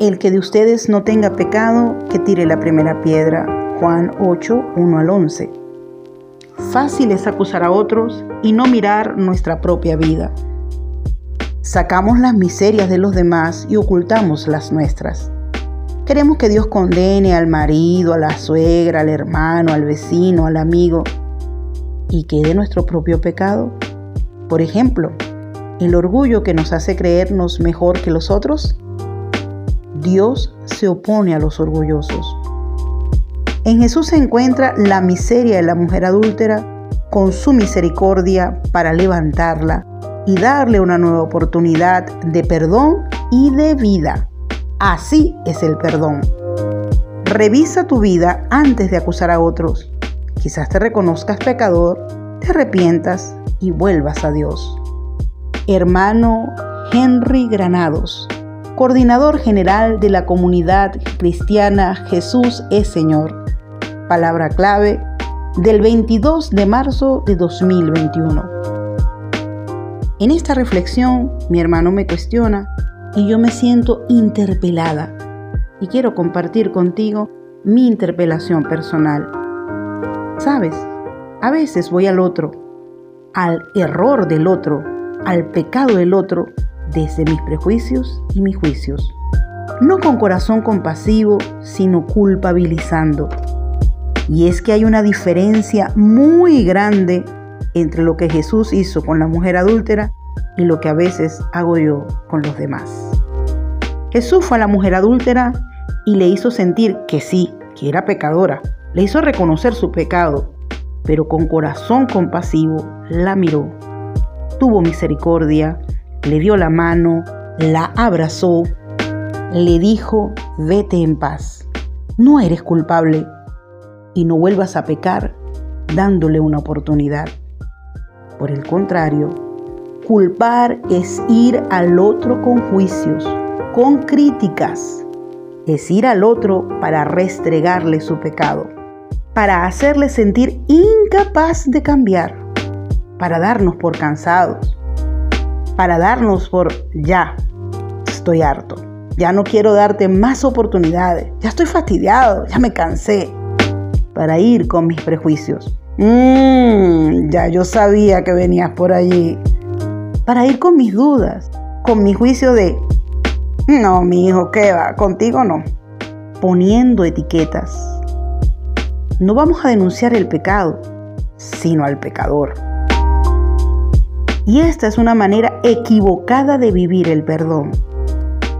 El que de ustedes no tenga pecado, que tire la primera piedra. Juan 8, 1 al 11. Fácil es acusar a otros y no mirar nuestra propia vida. Sacamos las miserias de los demás y ocultamos las nuestras. Queremos que Dios condene al marido, a la suegra, al hermano, al vecino, al amigo. ¿Y quede nuestro propio pecado? Por ejemplo, el orgullo que nos hace creernos mejor que los otros Dios se opone a los orgullosos. En Jesús se encuentra la miseria de la mujer adúltera con su misericordia para levantarla y darle una nueva oportunidad de perdón y de vida. Así es el perdón. Revisa tu vida antes de acusar a otros. Quizás te reconozcas pecador, te arrepientas y vuelvas a Dios. Hermano Henry Granados coordinador general de la comunidad cristiana Jesús es Señor. Palabra clave del 22 de marzo de 2021. En esta reflexión, mi hermano me cuestiona y yo me siento interpelada y quiero compartir contigo mi interpelación personal. Sabes, a veces voy al otro, al error del otro, al pecado del otro, desde mis prejuicios y mis juicios. No con corazón compasivo, sino culpabilizando. Y es que hay una diferencia muy grande entre lo que Jesús hizo con la mujer adúltera y lo que a veces hago yo con los demás. Jesús fue a la mujer adúltera y le hizo sentir que sí, que era pecadora. Le hizo reconocer su pecado, pero con corazón compasivo la miró. Tuvo misericordia, le dio la mano, la abrazó, le dijo, vete en paz, no eres culpable y no vuelvas a pecar dándole una oportunidad. Por el contrario, culpar es ir al otro con juicios, con críticas, es ir al otro para restregarle su pecado, para hacerle sentir incapaz de cambiar, para darnos por cansados, para darnos por ya, estoy harto, ya no quiero darte más oportunidades, ya estoy fastidiado, ya me cansé, para ir con mis prejuicios. Mmm, ya yo sabía que venías por allí. Para ir con mis dudas, con mi juicio de, no, mi hijo, ¿qué va? Contigo no. Poniendo etiquetas. No vamos a denunciar el pecado, sino al pecador. Y esta es una manera equivocada de vivir el perdón.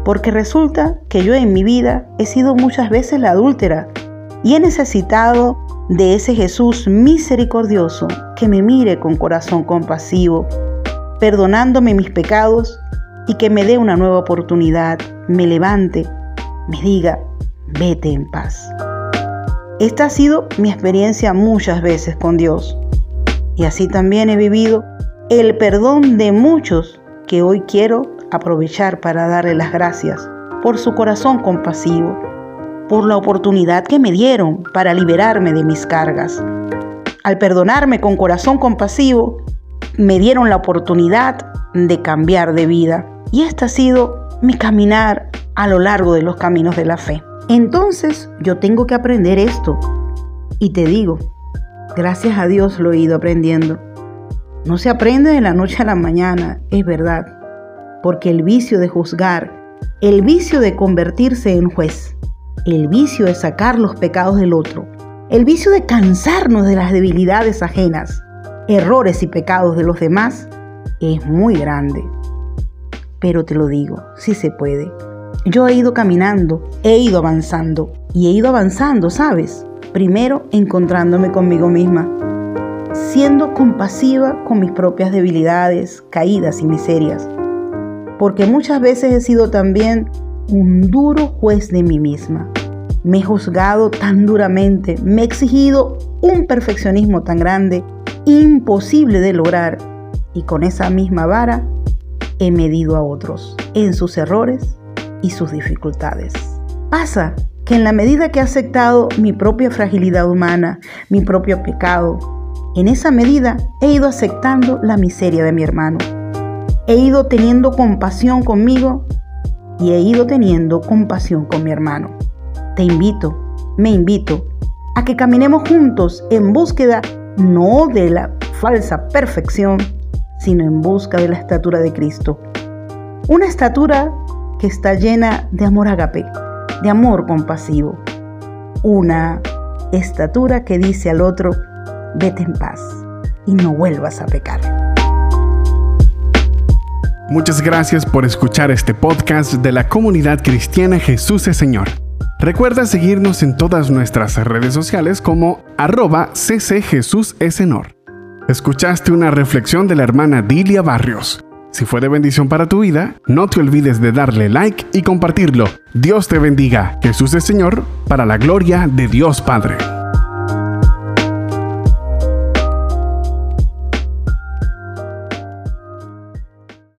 Porque resulta que yo en mi vida he sido muchas veces la adúltera y he necesitado de ese Jesús misericordioso que me mire con corazón compasivo, perdonándome mis pecados y que me dé una nueva oportunidad, me levante, me diga, vete en paz. Esta ha sido mi experiencia muchas veces con Dios. Y así también he vivido el perdón de muchos que hoy quiero aprovechar para darle las gracias por su corazón compasivo, por la oportunidad que me dieron para liberarme de mis cargas. Al perdonarme con corazón compasivo, me dieron la oportunidad de cambiar de vida. Y este ha sido mi caminar a lo largo de los caminos de la fe. Entonces yo tengo que aprender esto. Y te digo, gracias a Dios lo he ido aprendiendo. No se aprende de la noche a la mañana, es verdad, porque el vicio de juzgar, el vicio de convertirse en juez, el vicio de sacar los pecados del otro, el vicio de cansarnos de las debilidades ajenas, errores y pecados de los demás, es muy grande. Pero te lo digo, sí se puede. Yo he ido caminando, he ido avanzando y he ido avanzando, ¿sabes? Primero encontrándome conmigo misma siendo compasiva con mis propias debilidades, caídas y miserias, porque muchas veces he sido también un duro juez de mí misma. Me he juzgado tan duramente, me he exigido un perfeccionismo tan grande, imposible de lograr, y con esa misma vara he medido a otros en sus errores y sus dificultades. Pasa que en la medida que he aceptado mi propia fragilidad humana, mi propio pecado, en esa medida he ido aceptando la miseria de mi hermano. He ido teniendo compasión conmigo y he ido teniendo compasión con mi hermano. Te invito, me invito, a que caminemos juntos en búsqueda no de la falsa perfección, sino en busca de la estatura de Cristo. Una estatura que está llena de amor agape, de amor compasivo. Una estatura que dice al otro, vete en paz y no vuelvas a pecar. Muchas gracias por escuchar este podcast de la comunidad cristiana Jesús es Señor. Recuerda seguirnos en todas nuestras redes sociales como arroba ccjesusesenor. Escuchaste una reflexión de la hermana Dilia Barrios. Si fue de bendición para tu vida, no te olvides de darle like y compartirlo. Dios te bendiga. Jesús es Señor, para la gloria de Dios Padre.